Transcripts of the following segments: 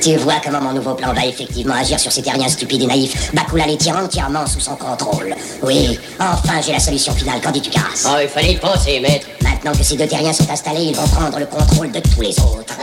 Tu vois comment mon nouveau plan va effectivement agir sur ces terriens stupides et naïfs. Bakula les tient entièrement sous son contrôle. Oui, enfin j'ai la solution finale. Qu'en dis-tu, Caras Oh, il fallait y penser, maître. Maintenant que ces deux terriens sont installés, ils vont prendre le contrôle de tous les autres.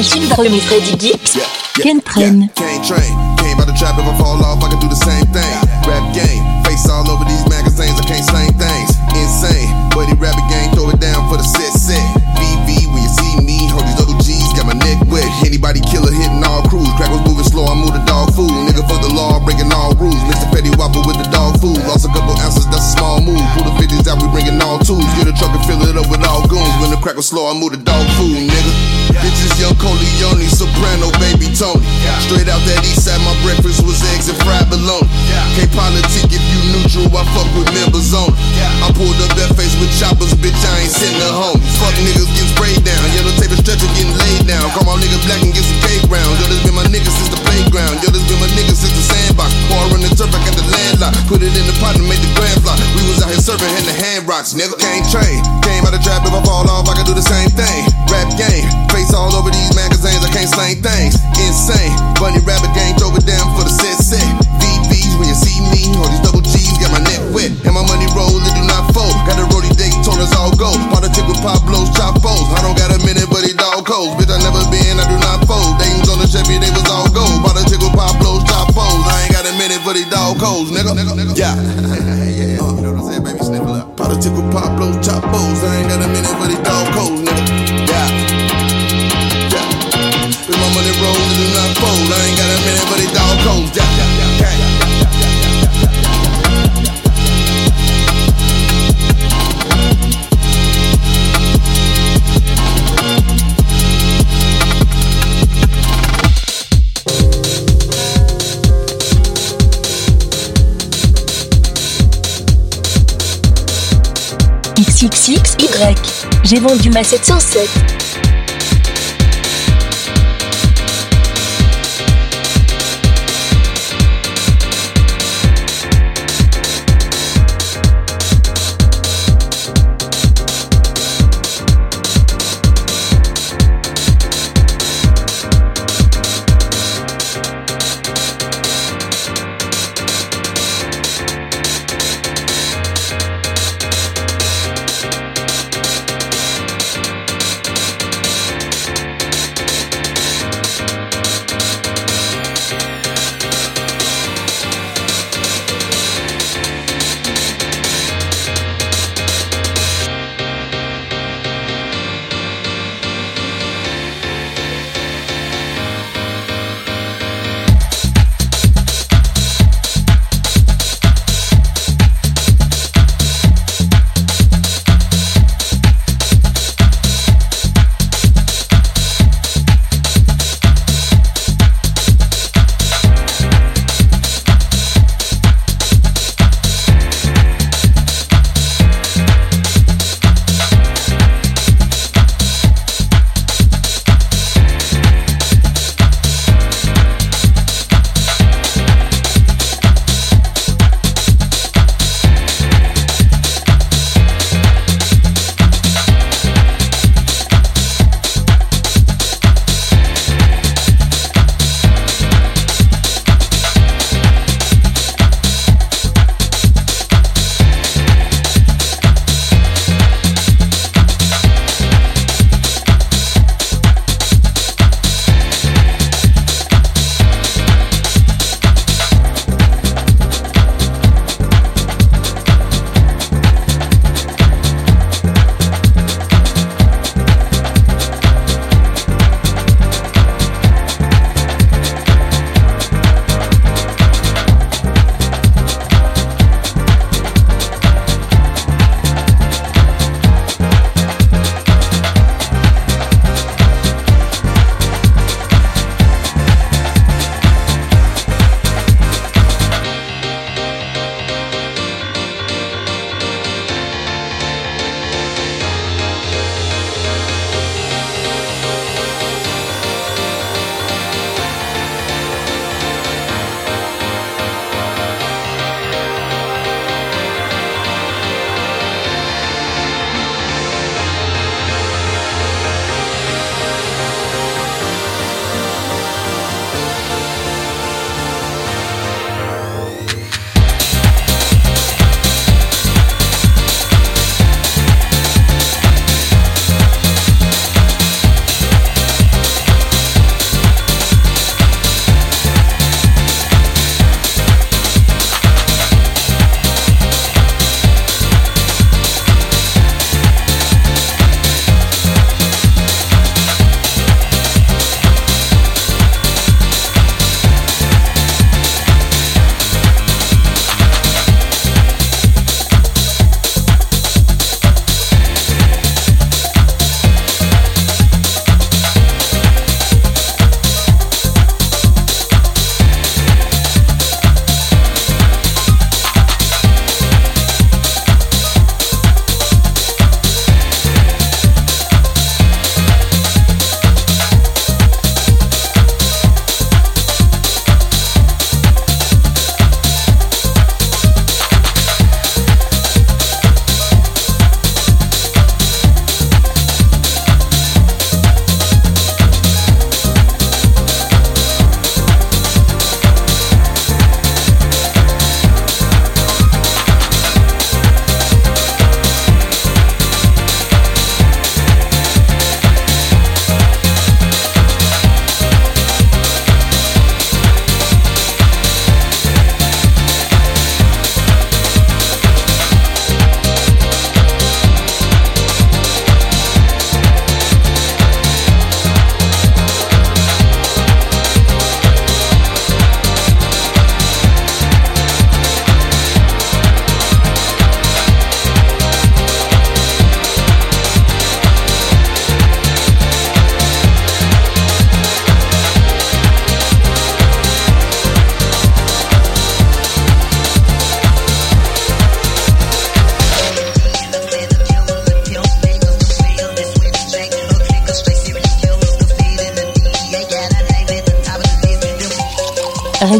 Machine Brune Freddy Gibbs, Ken Train. Can't train. Came by the trap if I fall off, I can do the same thing. Rap game, face all over these magazines, I can't slang things. Insane, buddy rapping game, throw it down for the set set. BV, when you see me, hold these double G's, got my neck wet. Anybody killer hitting all crews. Crack was moving slow, I move the dog food. Nigga fuck the law, breaking all rules. Mr. Petty Whopper with the dog food. Lost a couple ounces, that's a small move. Pull the 50s out, we bringing all tools. Get a truck and fill it up with all goons. When the crack was slow, I move the dog food, soprano, baby Tony. Straight out that east side, my breakfast was eggs and fried bologna. Can't politic if you neutral, I fuck with members on. I pulled up that face with choppers, bitch, I ain't sitting at home. Fuck niggas getting sprayed down, yellow tape and stretcher getting laid down. Come on, nigga black and get some cake round. Yo, this been my nigga since the playground. Yo, this been my nigga since the sandbox. Before I run the turf, I got the landlock. Put it in the pot and made the grand block. We was out here serving, hand the hand rocks. Nigga can't train. Came out the trap, if I fall off, I can do the same thing same things. Insane. J'ai vendu ma 707.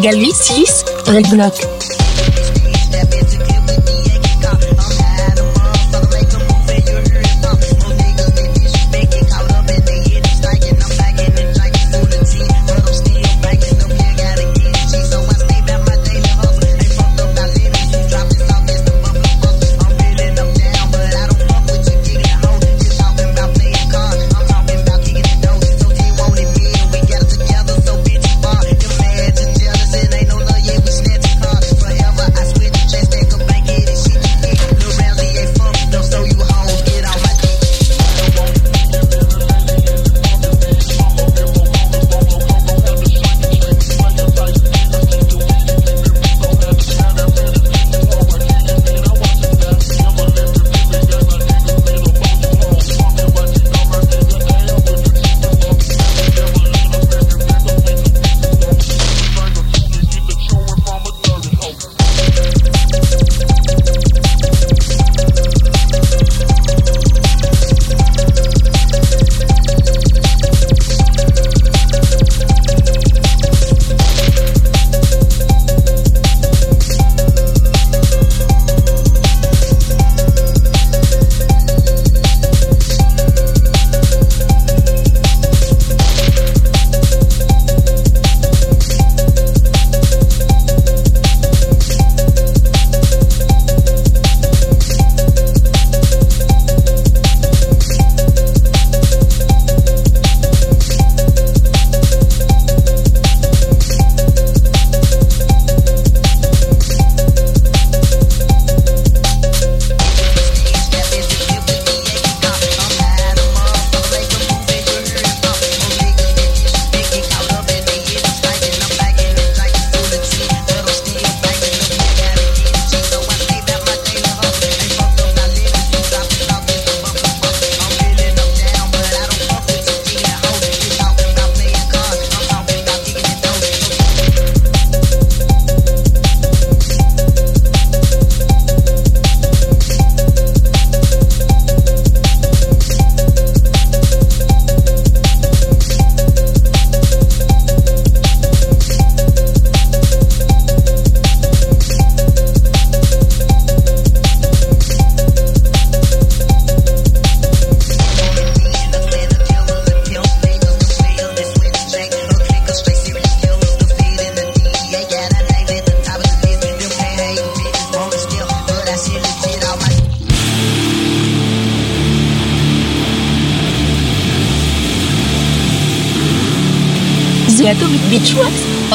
Régal 6, Red Block.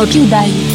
Калки удалились.